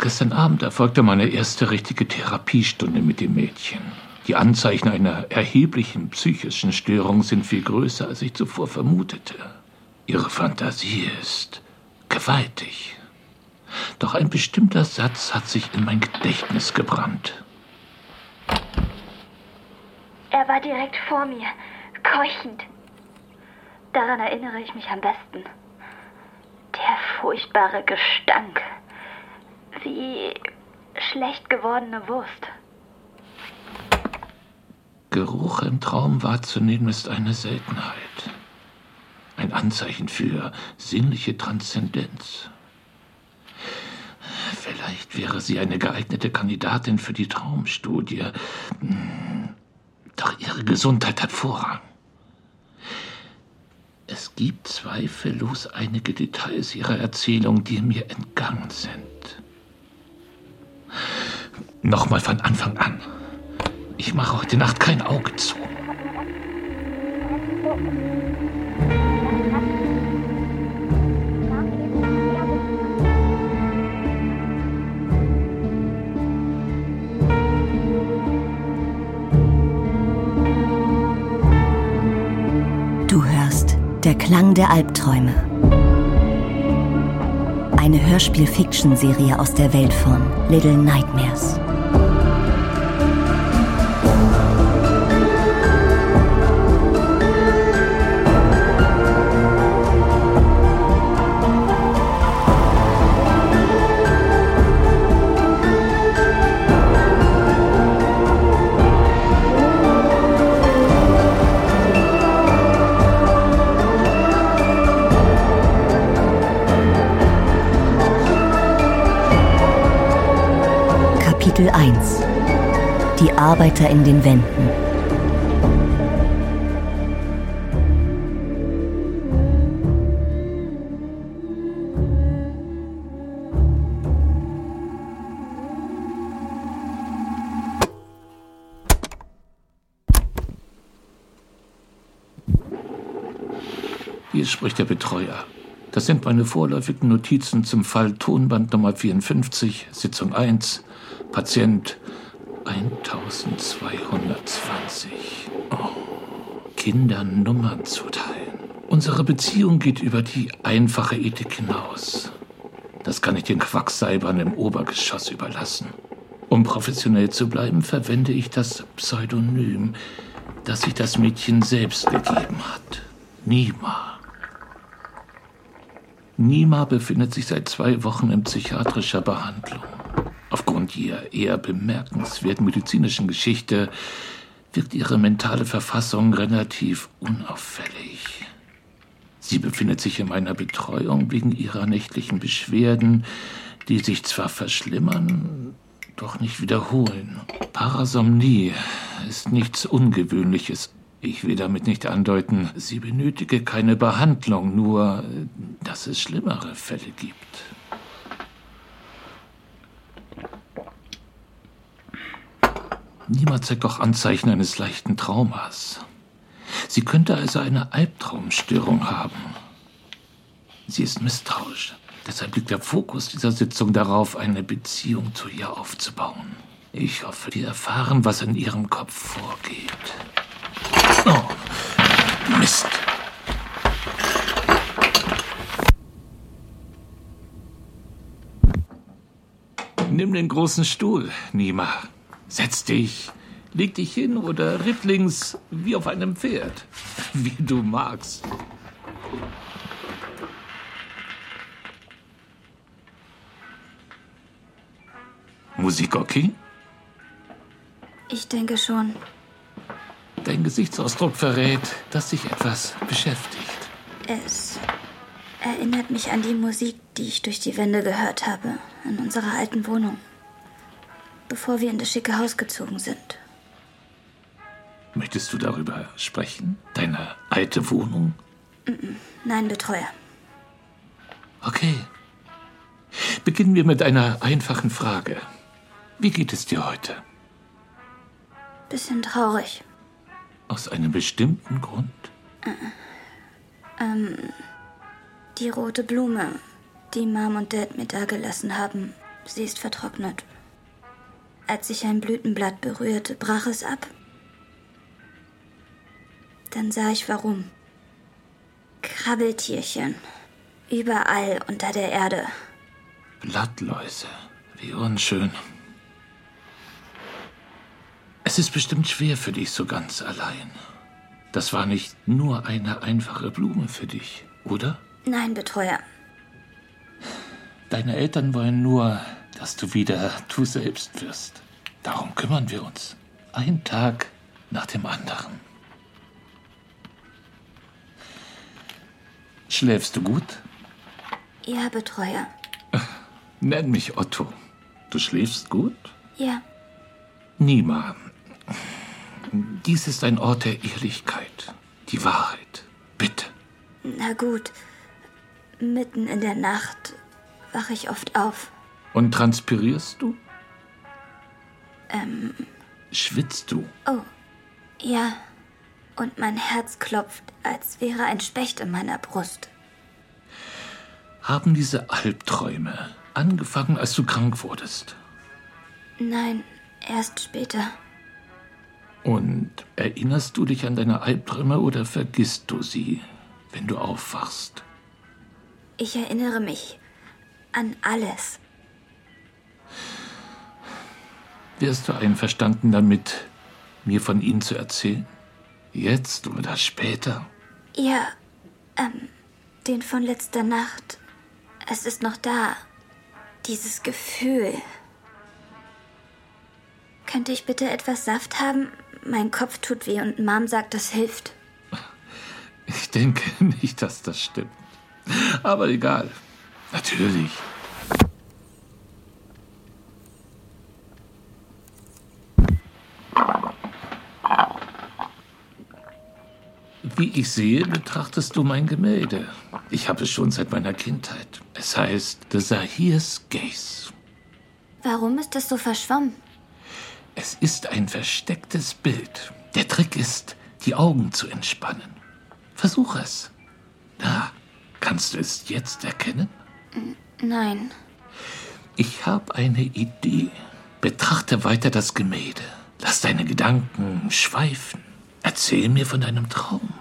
Gestern Abend erfolgte meine erste richtige Therapiestunde mit dem Mädchen. Die Anzeichen einer erheblichen psychischen Störung sind viel größer, als ich zuvor vermutete. Ihre Fantasie ist gewaltig. Doch ein bestimmter Satz hat sich in mein Gedächtnis gebrannt. Er war direkt vor mir, keuchend. Daran erinnere ich mich am besten. Der furchtbare Gestank. Wie schlecht gewordene Wurst. Geruch im Traum wahrzunehmen ist eine Seltenheit. Ein Anzeichen für sinnliche Transzendenz. Vielleicht wäre sie eine geeignete Kandidatin für die Traumstudie. Doch ihre Gesundheit hat Vorrang. Es gibt zweifellos einige Details ihrer Erzählung, die mir entgangen sind. Nochmal von Anfang an. Ich mache heute Nacht kein Auge zu. Der Klang der Albträume. Eine Hörspiel-Fiction-Serie aus der Welt von Little Nightmares. 1 Die Arbeiter in den Wänden. Hier spricht der Betreuer. Das sind meine vorläufigen Notizen zum Fall Tonband Nummer 54, Sitzung 1, Patient 1220. Oh, Kindern Nummern zuteilen. Unsere Beziehung geht über die einfache Ethik hinaus. Das kann ich den Quacksalbern im Obergeschoss überlassen. Um professionell zu bleiben, verwende ich das Pseudonym, das sich das Mädchen selbst gegeben hat. Nima. Nima befindet sich seit zwei Wochen in psychiatrischer Behandlung. Aufgrund ihrer eher bemerkenswerten medizinischen Geschichte wirkt ihre mentale Verfassung relativ unauffällig. Sie befindet sich in meiner Betreuung wegen ihrer nächtlichen Beschwerden, die sich zwar verschlimmern, doch nicht wiederholen. Parasomnie ist nichts Ungewöhnliches ich will damit nicht andeuten, sie benötige keine Behandlung, nur dass es schlimmere Fälle gibt. Niemand zeigt doch Anzeichen eines leichten Traumas. Sie könnte also eine Albtraumstörung haben. Sie ist misstrauisch. Deshalb liegt der Fokus dieser Sitzung darauf, eine Beziehung zu ihr aufzubauen. Ich hoffe, wir erfahren, was in ihrem Kopf vorgeht. Oh, Mist. Nimm den großen Stuhl, Nima. Setz dich, leg dich hin oder rittlings wie auf einem Pferd. Wie du magst. Musik okay? Ich denke schon. Dein Gesichtsausdruck verrät, dass dich etwas beschäftigt. Es erinnert mich an die Musik, die ich durch die Wände gehört habe, in unserer alten Wohnung, bevor wir in das schicke Haus gezogen sind. Möchtest du darüber sprechen? Deine alte Wohnung? Nein, Betreuer. Okay. Beginnen wir mit einer einfachen Frage. Wie geht es dir heute? Bisschen traurig. Aus einem bestimmten Grund? Ähm, die rote Blume die Mom und Dad mir dagelassen haben. Sie ist vertrocknet. Als ich ein Blütenblatt berührte, brach es ab. Dann sah ich warum. Krabbeltierchen. Überall unter der Erde. Blattläuse. Wie unschön. Es ist bestimmt schwer für dich so ganz allein. Das war nicht nur eine einfache Blume für dich, oder? Nein, Betreuer. Deine Eltern wollen nur, dass du wieder du selbst wirst. Darum kümmern wir uns. Ein Tag nach dem anderen. Schläfst du gut? Ja, Betreuer. Nenn mich Otto. Du schläfst gut? Ja. Nima, dies ist ein Ort der Ehrlichkeit. Die Wahrheit. Bitte. Na gut. Mitten in der Nacht wache ich oft auf. Und transpirierst du? Ähm, Schwitzt du? oh. Ja. Und mein Herz klopft, als wäre ein Specht in meiner Brust. Haben diese Albträume angefangen, als du krank wurdest? Nein, erst später. Und erinnerst du dich an deine Albträume oder vergisst du sie, wenn du aufwachst? Ich erinnere mich an alles. Wärst du einverstanden damit, mir von ihnen zu erzählen? Jetzt oder später? Ja, ähm, den von letzter Nacht. Es ist noch da. Dieses Gefühl. Könnte ich bitte etwas Saft haben? Mein Kopf tut weh und Mom sagt, das hilft. Ich denke nicht, dass das stimmt. Aber egal. Natürlich. Wie ich sehe, betrachtest du mein Gemälde. Ich habe es schon seit meiner Kindheit. Es heißt The Zahir's Gaze. Warum ist das so verschwommen? Es ist ein verstecktes Bild. Der Trick ist, die Augen zu entspannen. Versuch es. Na, kannst du es jetzt erkennen? Nein. Ich habe eine Idee. Betrachte weiter das Gemälde. Lass deine Gedanken schweifen. Erzähl mir von deinem Traum.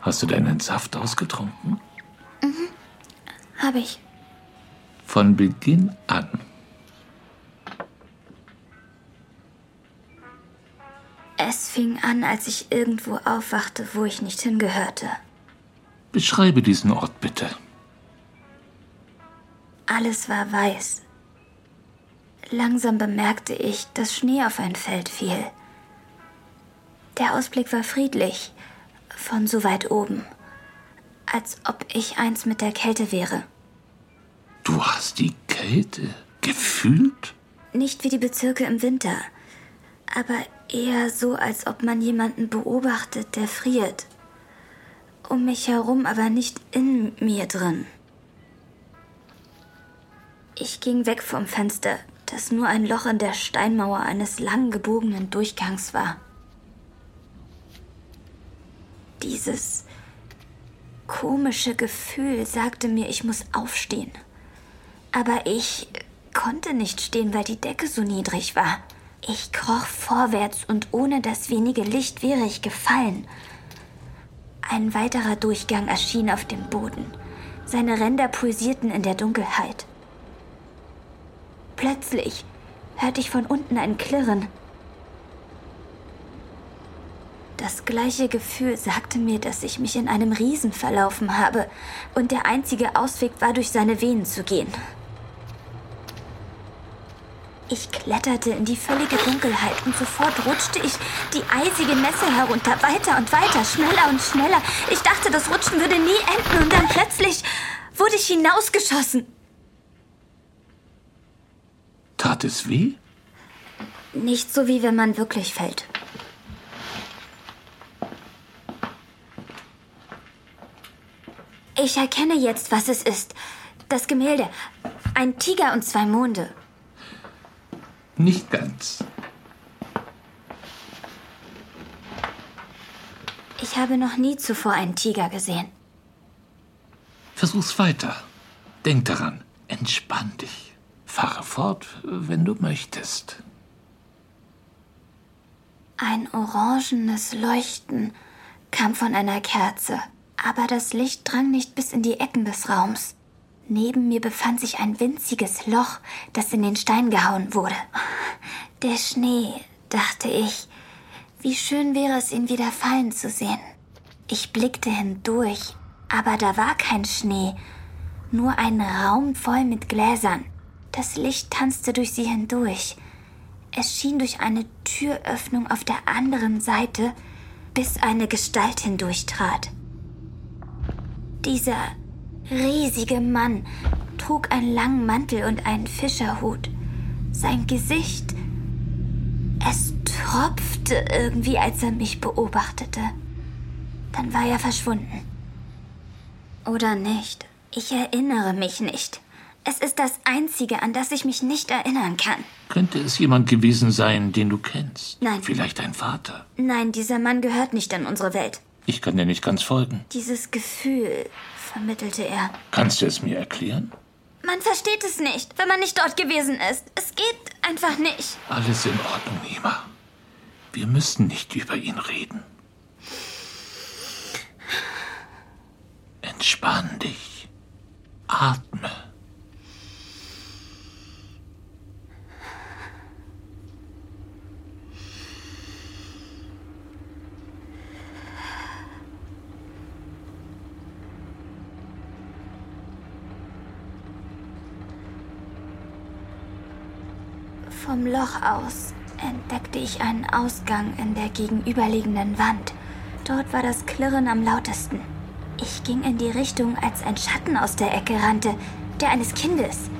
Hast du deinen Saft ausgetrunken? Habe ich. Von Beginn an. Es fing an, als ich irgendwo aufwachte, wo ich nicht hingehörte. Beschreibe diesen Ort bitte. Alles war weiß. Langsam bemerkte ich, dass Schnee auf ein Feld fiel. Der Ausblick war friedlich, von so weit oben, als ob ich eins mit der Kälte wäre. Du hast die Kälte gefühlt? Nicht wie die Bezirke im Winter, aber eher so, als ob man jemanden beobachtet, der friert. Um mich herum, aber nicht in mir drin. Ich ging weg vom Fenster, das nur ein Loch in der Steinmauer eines lang gebogenen Durchgangs war. Dieses komische Gefühl sagte mir, ich muss aufstehen. Aber ich konnte nicht stehen, weil die Decke so niedrig war. Ich kroch vorwärts und ohne das wenige Licht wäre ich gefallen. Ein weiterer Durchgang erschien auf dem Boden. Seine Ränder pulsierten in der Dunkelheit. Plötzlich hörte ich von unten ein Klirren. Das gleiche Gefühl sagte mir, dass ich mich in einem Riesen verlaufen habe und der einzige Ausweg war, durch seine Venen zu gehen. Ich kletterte in die völlige Dunkelheit und sofort rutschte ich die eisige Nässe herunter, weiter und weiter, schneller und schneller. Ich dachte, das Rutschen würde nie enden und dann plötzlich wurde ich hinausgeschossen. Tat es weh? Nicht so wie wenn man wirklich fällt. Ich erkenne jetzt, was es ist. Das Gemälde. Ein Tiger und zwei Monde. Nicht ganz. Ich habe noch nie zuvor einen Tiger gesehen. Versuch's weiter. Denk daran. Entspann dich. Fahre fort, wenn du möchtest. Ein orangenes Leuchten kam von einer Kerze, aber das Licht drang nicht bis in die Ecken des Raums. Neben mir befand sich ein winziges Loch, das in den Stein gehauen wurde. Der Schnee, dachte ich. Wie schön wäre es, ihn wieder fallen zu sehen. Ich blickte hindurch, aber da war kein Schnee, nur ein Raum voll mit Gläsern. Das Licht tanzte durch sie hindurch. Es schien durch eine Türöffnung auf der anderen Seite, bis eine Gestalt hindurchtrat. Dieser riesige Mann trug einen langen Mantel und einen Fischerhut. Sein Gesicht, es tropfte irgendwie, als er mich beobachtete. Dann war er verschwunden. Oder nicht? Ich erinnere mich nicht. Es ist das Einzige, an das ich mich nicht erinnern kann. Könnte es jemand gewesen sein, den du kennst? Nein. Vielleicht dein Vater? Nein, dieser Mann gehört nicht in unsere Welt. Ich kann dir nicht ganz folgen. Dieses Gefühl, vermittelte er. Kannst du es mir erklären? Man versteht es nicht, wenn man nicht dort gewesen ist. Es geht einfach nicht. Alles in Ordnung, Nima. Wir müssen nicht über ihn reden. Entspann dich. Atme. Vom Loch aus entdeckte ich einen Ausgang in der gegenüberliegenden Wand. Dort war das Klirren am lautesten. Ich ging in die Richtung, als ein Schatten aus der Ecke rannte, der eines Kindes.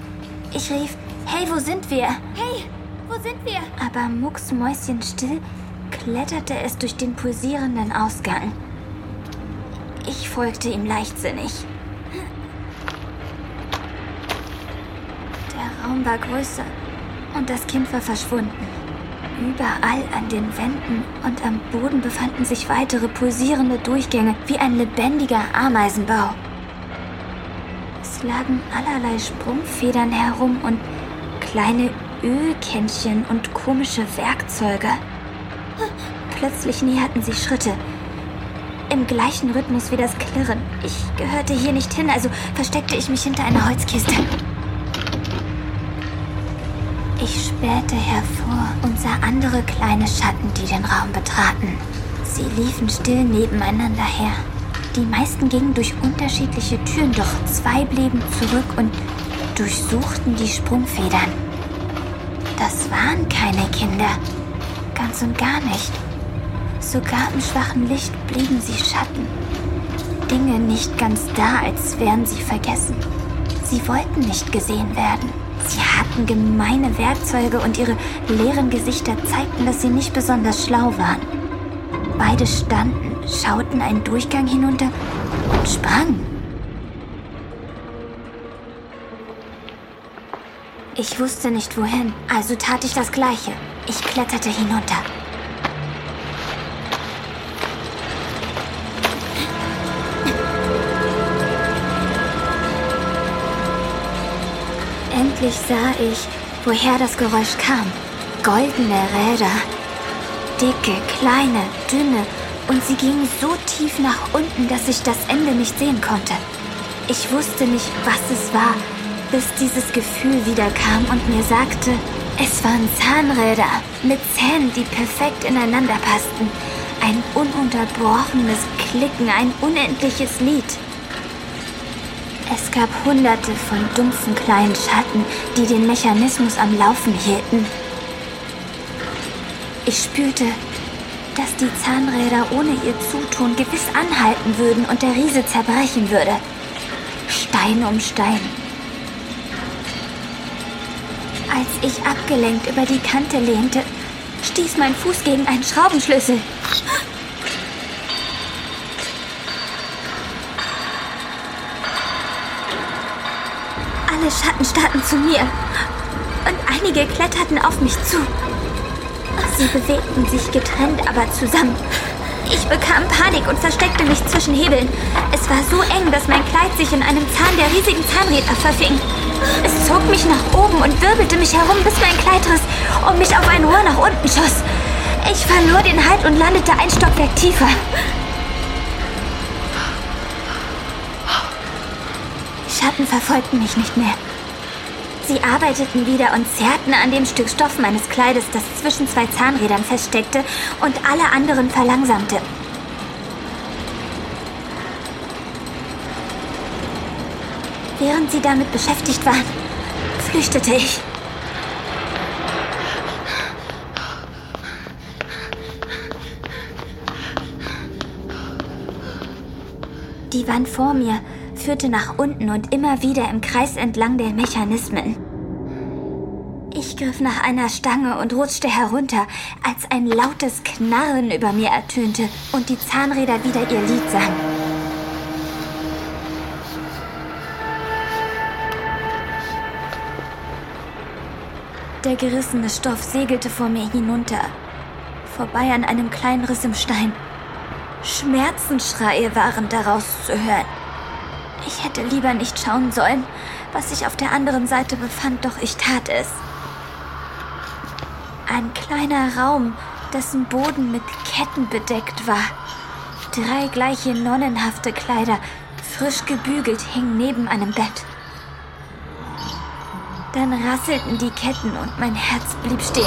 Ich rief, hey, wo sind wir? Hey, wo sind wir? Aber mucksmäuschenstill kletterte es durch den pulsierenden Ausgang. Ich folgte ihm leichtsinnig. Der Raum war größer und das Kind war verschwunden. Überall an den Wänden und am Boden befanden sich weitere pulsierende Durchgänge wie ein lebendiger Ameisenbau. Es lagen allerlei Sprungfedern herum und kleine Ölkännchen und komische Werkzeuge. Plötzlich näherten sich Schritte. Im gleichen Rhythmus wie das Klirren. Ich gehörte hier nicht hin, also versteckte ich mich hinter einer Holzkiste. Ich spähte hervor und sah andere kleine Schatten, die den Raum betraten. Sie liefen still nebeneinander her. Die meisten gingen durch unterschiedliche Türen, doch zwei blieben zurück und durchsuchten die Sprungfedern. Das waren keine Kinder. Ganz und gar nicht. Sogar im schwachen Licht blieben sie Schatten. Dinge nicht ganz da, als wären sie vergessen. Sie wollten nicht gesehen werden. Hatten gemeine Werkzeuge und ihre leeren Gesichter zeigten, dass sie nicht besonders schlau waren. Beide standen, schauten einen Durchgang hinunter und sprangen. Ich wusste nicht wohin, also tat ich das Gleiche. Ich kletterte hinunter. Endlich sah ich, woher das Geräusch kam. Goldene Räder. Dicke, kleine, dünne. Und sie gingen so tief nach unten, dass ich das Ende nicht sehen konnte. Ich wusste nicht, was es war, bis dieses Gefühl wieder kam und mir sagte, es waren Zahnräder mit Zähnen, die perfekt ineinander passten. Ein ununterbrochenes Klicken, ein unendliches Lied. Es gab hunderte von dumpfen kleinen Schatten, die den Mechanismus am Laufen hielten. Ich spürte, dass die Zahnräder ohne ihr Zutun gewiss anhalten würden und der Riese zerbrechen würde. Stein um Stein. Als ich abgelenkt über die Kante lehnte, stieß mein Fuß gegen einen Schraubenschlüssel. Alle Schatten starrten zu mir und einige kletterten auf mich zu. Sie bewegten sich getrennt, aber zusammen. Ich bekam Panik und versteckte mich zwischen Hebeln. Es war so eng, dass mein Kleid sich in einem Zahn der riesigen Zahnräder verfing. Es zog mich nach oben und wirbelte mich herum, bis mein Kleid riss und mich auf ein Rohr nach unten schoss. Ich verlor den Halt und landete ein Stockwerk tiefer. Schatten verfolgten mich nicht mehr. Sie arbeiteten wieder und zerrten an dem Stück Stoff meines Kleides, das zwischen zwei Zahnrädern feststeckte und alle anderen verlangsamte. Während sie damit beschäftigt waren, flüchtete ich. Die Wand vor mir führte nach unten und immer wieder im Kreis entlang der Mechanismen. Ich griff nach einer Stange und rutschte herunter, als ein lautes Knarren über mir ertönte und die Zahnräder wieder ihr Lied sangen. Der gerissene Stoff segelte vor mir hinunter, vorbei an einem kleinen Riss im Stein. Schmerzensschreie waren daraus zu hören. Ich hätte lieber nicht schauen sollen, was sich auf der anderen Seite befand, doch ich tat es. Ein kleiner Raum, dessen Boden mit Ketten bedeckt war. Drei gleiche nonnenhafte Kleider, frisch gebügelt, hingen neben einem Bett. Dann rasselten die Ketten und mein Herz blieb stehen.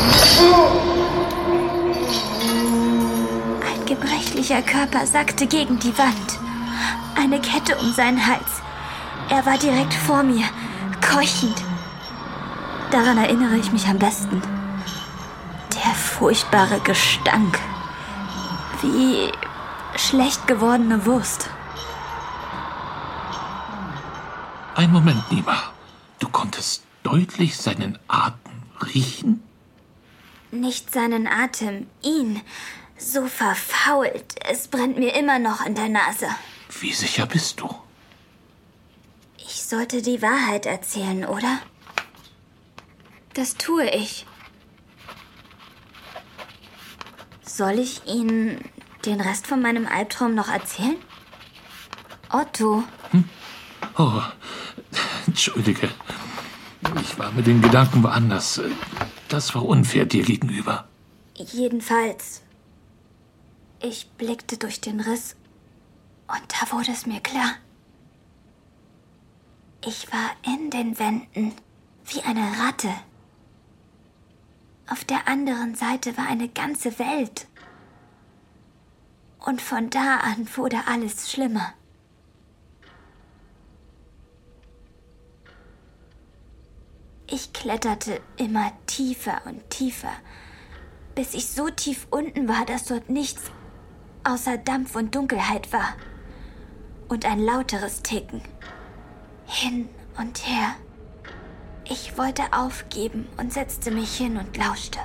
Ein gebrechlicher Körper sackte gegen die Wand. Eine Kette um seinen Hals. Er war direkt vor mir, keuchend. Daran erinnere ich mich am besten. Der furchtbare Gestank. Wie schlecht gewordene Wurst. Ein Moment, Nima. Du konntest deutlich seinen Atem riechen? Nicht seinen Atem, ihn. So verfault. Es brennt mir immer noch in der Nase. Wie sicher bist du? Ich sollte die Wahrheit erzählen, oder? Das tue ich. Soll ich Ihnen den Rest von meinem Albtraum noch erzählen? Otto. Hm? Oh, entschuldige. Ich war mit den Gedanken woanders. Das war unfair dir gegenüber. Jedenfalls. Ich blickte durch den Riss und da wurde es mir klar. Ich war in den Wänden wie eine Ratte. Auf der anderen Seite war eine ganze Welt. Und von da an wurde alles schlimmer. Ich kletterte immer tiefer und tiefer, bis ich so tief unten war, dass dort nichts außer Dampf und Dunkelheit war. Und ein lauteres Ticken. Hin und her. Ich wollte aufgeben und setzte mich hin und lauschte.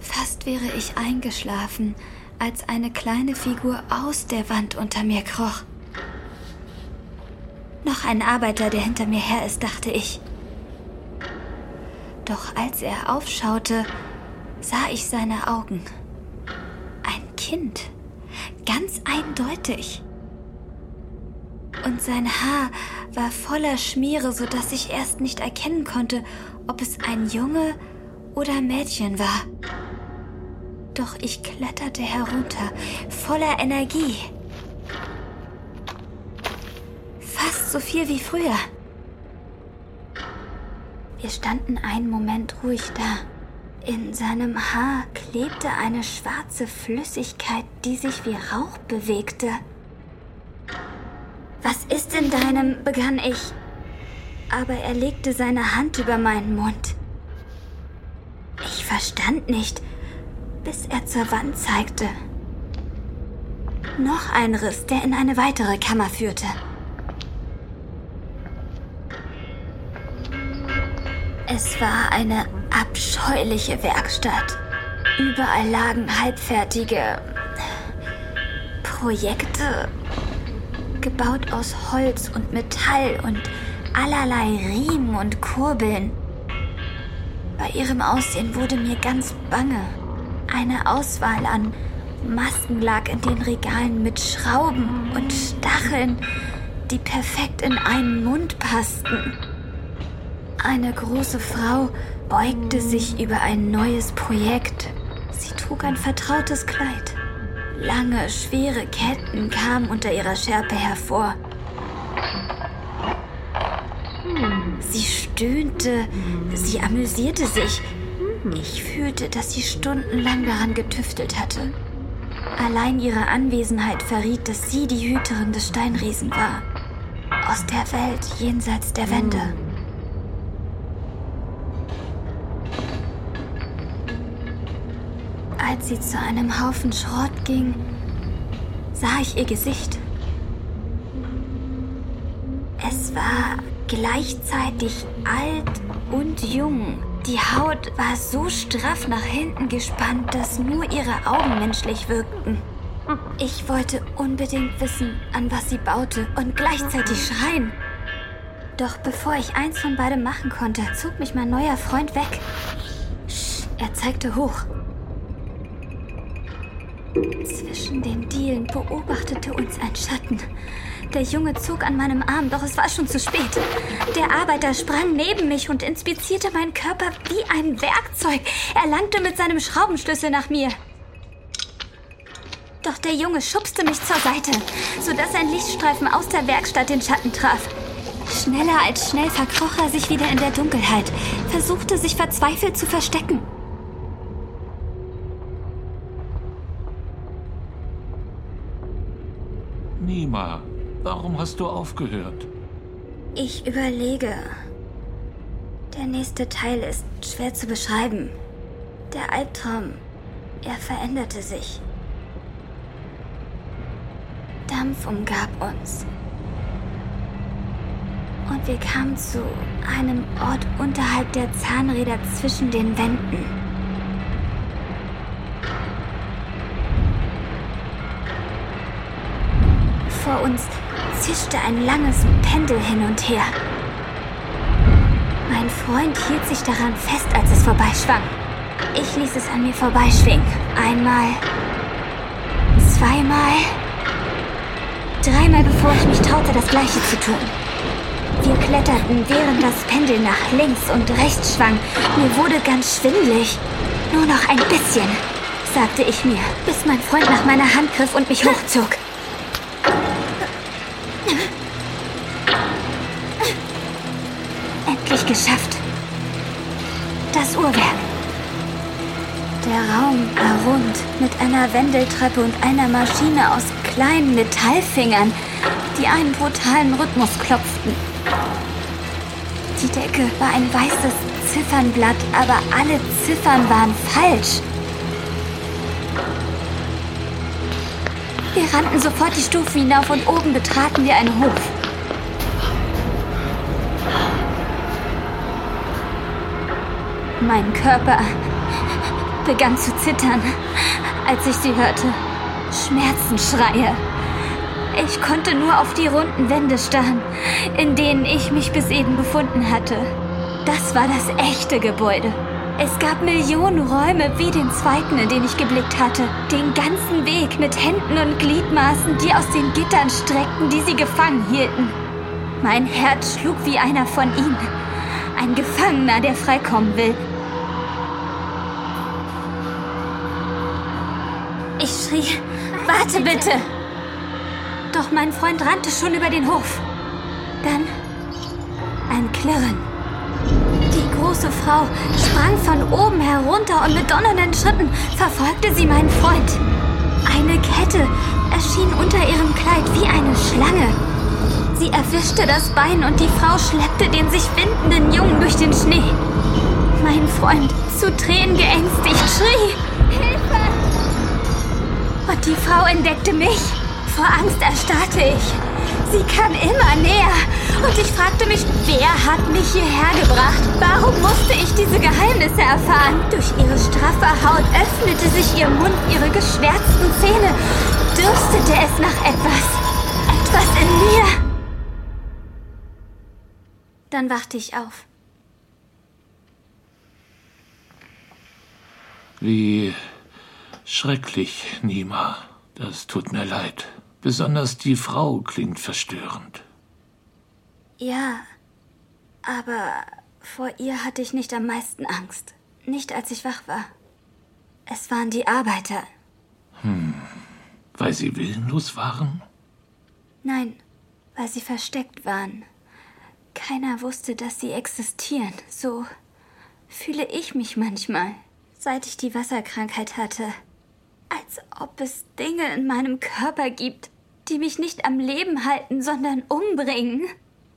Fast wäre ich eingeschlafen, als eine kleine Figur aus der Wand unter mir kroch. Noch ein Arbeiter, der hinter mir her ist, dachte ich. Doch als er aufschaute, sah ich seine Augen. Ein Kind. Ganz eindeutig. Und sein Haar war voller Schmiere, sodass ich erst nicht erkennen konnte, ob es ein Junge oder Mädchen war. Doch ich kletterte herunter, voller Energie. Fast so viel wie früher. Wir standen einen Moment ruhig da. In seinem Haar klebte eine schwarze Flüssigkeit, die sich wie Rauch bewegte. Was ist in deinem? begann ich. Aber er legte seine Hand über meinen Mund. Ich verstand nicht, bis er zur Wand zeigte. Noch ein Riss, der in eine weitere Kammer führte. Es war eine abscheuliche Werkstatt. Überall lagen halbfertige Projekte, gebaut aus Holz und Metall und allerlei Riemen und Kurbeln. Bei ihrem Aussehen wurde mir ganz bange. Eine Auswahl an Maskenlack in den Regalen mit Schrauben und Stacheln, die perfekt in einen Mund passten. Eine große Frau beugte sich über ein neues Projekt. Sie trug ein vertrautes Kleid. Lange, schwere Ketten kamen unter ihrer Schärpe hervor. Sie stöhnte, sie amüsierte sich. Ich fühlte, dass sie stundenlang daran getüftelt hatte. Allein ihre Anwesenheit verriet, dass sie die Hüterin des Steinriesen war. Aus der Welt jenseits der Wände. Als sie zu einem Haufen Schrott ging, sah ich ihr Gesicht. Es war gleichzeitig alt und jung. Die Haut war so straff nach hinten gespannt, dass nur ihre Augen menschlich wirkten. Ich wollte unbedingt wissen, an was sie baute und gleichzeitig schreien. Doch bevor ich eins von beidem machen konnte, zog mich mein neuer Freund weg. Er zeigte hoch. Zwischen den Dielen beobachtete uns ein Schatten. Der Junge zog an meinem Arm, doch es war schon zu spät. Der Arbeiter sprang neben mich und inspizierte meinen Körper wie ein Werkzeug. Er langte mit seinem Schraubenschlüssel nach mir. Doch der Junge schubste mich zur Seite, sodass ein Lichtstreifen aus der Werkstatt den Schatten traf. Schneller als schnell verkroch er sich wieder in der Dunkelheit, versuchte sich verzweifelt zu verstecken. Nima, warum hast du aufgehört? Ich überlege. Der nächste Teil ist schwer zu beschreiben. Der Albtraum, er veränderte sich. Dampf umgab uns. Und wir kamen zu einem Ort unterhalb der Zahnräder zwischen den Wänden. vor uns zischte ein langes Pendel hin und her. Mein Freund hielt sich daran fest, als es vorbeischwang. Ich ließ es an mir vorbeischwingen. Einmal, zweimal, dreimal, bevor ich mich traute, das Gleiche zu tun. Wir kletterten, während das Pendel nach links und rechts schwang. Mir wurde ganz schwindlig. Nur noch ein bisschen, sagte ich mir, bis mein Freund nach meiner Hand griff und mich hochzog. Geschafft. Das Uhrwerk. Der Raum war rund mit einer Wendeltreppe und einer Maschine aus kleinen Metallfingern, die einen brutalen Rhythmus klopften. Die Decke war ein weißes Ziffernblatt, aber alle Ziffern waren falsch. Wir rannten sofort die Stufen hinauf und oben betraten wir einen Hof. Mein Körper begann zu zittern, als ich sie hörte. Schmerzensschreie. Ich konnte nur auf die runden Wände starren, in denen ich mich bis eben befunden hatte. Das war das echte Gebäude. Es gab Millionen Räume wie den zweiten, in den ich geblickt hatte. Den ganzen Weg mit Händen und Gliedmaßen, die aus den Gittern streckten, die sie gefangen hielten. Mein Herz schlug wie einer von ihnen. Ein Gefangener, der freikommen will. Schrie, warte bitte! Doch mein Freund rannte schon über den Hof. Dann ein Klirren große Frau sprang von oben herunter und mit donnernden Schritten verfolgte sie meinen Freund. Eine Kette erschien unter ihrem Kleid wie eine Schlange. Sie erwischte das Bein und die Frau schleppte den sich windenden Jungen durch den Schnee. Mein Freund, zu Tränen geängstigt, schrie! Und die Frau entdeckte mich. Vor Angst erstarrte ich. Sie kam immer näher und ich fragte mich, wer hat mich hierher gebracht? Warum musste ich diese Geheimnisse erfahren? Durch ihre straffe Haut öffnete sich ihr Mund, ihre geschwärzten Zähne. Dürstete es nach etwas. Etwas in mir. Dann wachte ich auf. Wie Schrecklich, Nima. Das tut mir leid. Besonders die Frau klingt verstörend. Ja, aber vor ihr hatte ich nicht am meisten Angst. Nicht als ich wach war. Es waren die Arbeiter. Hm, weil sie willenlos waren? Nein, weil sie versteckt waren. Keiner wusste, dass sie existieren. So fühle ich mich manchmal, seit ich die Wasserkrankheit hatte. Als ob es Dinge in meinem Körper gibt, die mich nicht am Leben halten, sondern umbringen.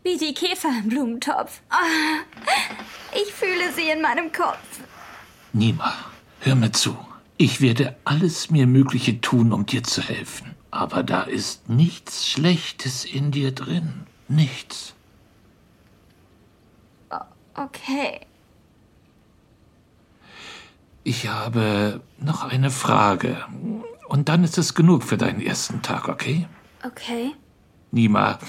Wie die Käfer im Blumentopf. Oh, ich fühle sie in meinem Kopf. Nima, hör mir zu. Ich werde alles mir Mögliche tun, um dir zu helfen. Aber da ist nichts Schlechtes in dir drin. Nichts. Okay. Ich habe noch eine Frage. Und dann ist es genug für deinen ersten Tag, okay? Okay. Nima,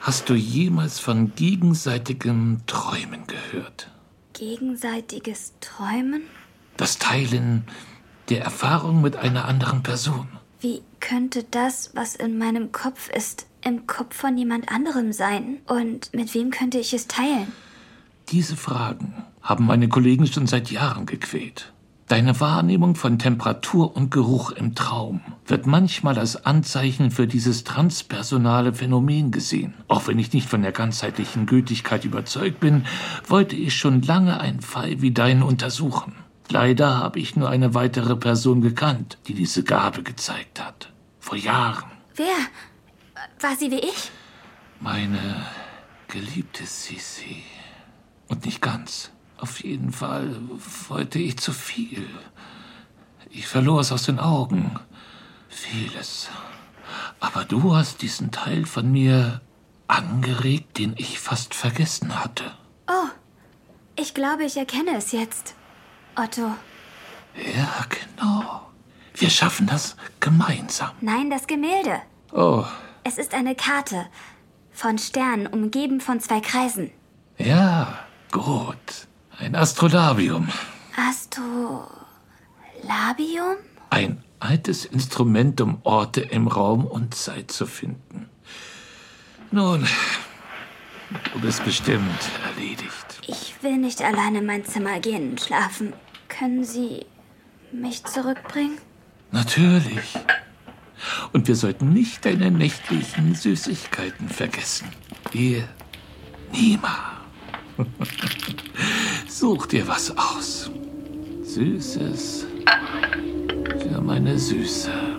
hast du jemals von gegenseitigem Träumen gehört? Gegenseitiges Träumen? Das Teilen der Erfahrung mit einer anderen Person. Wie könnte das, was in meinem Kopf ist, im Kopf von jemand anderem sein? Und mit wem könnte ich es teilen? Diese Fragen haben meine Kollegen schon seit Jahren gequält. Deine Wahrnehmung von Temperatur und Geruch im Traum wird manchmal als Anzeichen für dieses transpersonale Phänomen gesehen. Auch wenn ich nicht von der ganzheitlichen Gültigkeit überzeugt bin, wollte ich schon lange einen Fall wie deinen untersuchen. Leider habe ich nur eine weitere Person gekannt, die diese Gabe gezeigt hat. Vor Jahren. Wer? War sie wie ich? Meine geliebte Sisi. Und nicht ganz. Auf jeden Fall wollte ich zu viel. Ich verlor es aus den Augen. Vieles. Aber du hast diesen Teil von mir angeregt, den ich fast vergessen hatte. Oh, ich glaube, ich erkenne es jetzt. Otto. Ja, genau. Wir schaffen das gemeinsam. Nein, das Gemälde. Oh. Es ist eine Karte von Sternen, umgeben von zwei Kreisen. Ja, Gut. Ein Astrolabium. Astrolabium? Ein altes Instrument, um Orte im Raum und Zeit zu finden. Nun, du bist bestimmt erledigt. Ich will nicht alleine in mein Zimmer gehen und schlafen. Können Sie mich zurückbringen? Natürlich. Und wir sollten nicht deine nächtlichen Süßigkeiten vergessen. Wir niemals. Such dir was aus. Süßes für meine Süße.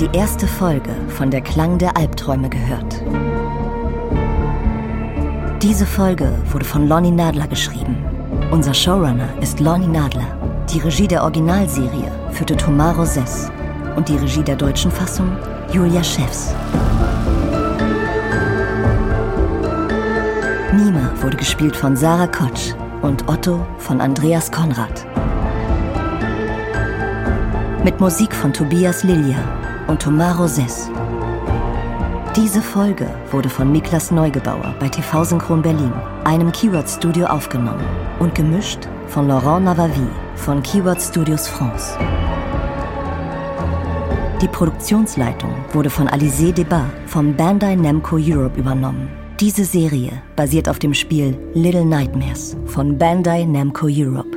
Die erste Folge von Der Klang der Albträume gehört. Diese Folge wurde von Lonnie Nadler geschrieben. Unser Showrunner ist Lonnie Nadler. Die Regie der Originalserie führte Thomas Rosès und die Regie der deutschen Fassung Julia Schäfs. Nima wurde gespielt von Sarah Kotsch und Otto von Andreas Konrad. Mit Musik von Tobias Lilia und Thomas Rosès. Diese Folge wurde von Niklas Neugebauer bei TV Synchron Berlin, einem Keyword Studio aufgenommen und gemischt von Laurent Navavi von Keyword Studios France. Die Produktionsleitung wurde von Alizé Debat vom Bandai Namco Europe übernommen. Diese Serie basiert auf dem Spiel Little Nightmares von Bandai Namco Europe.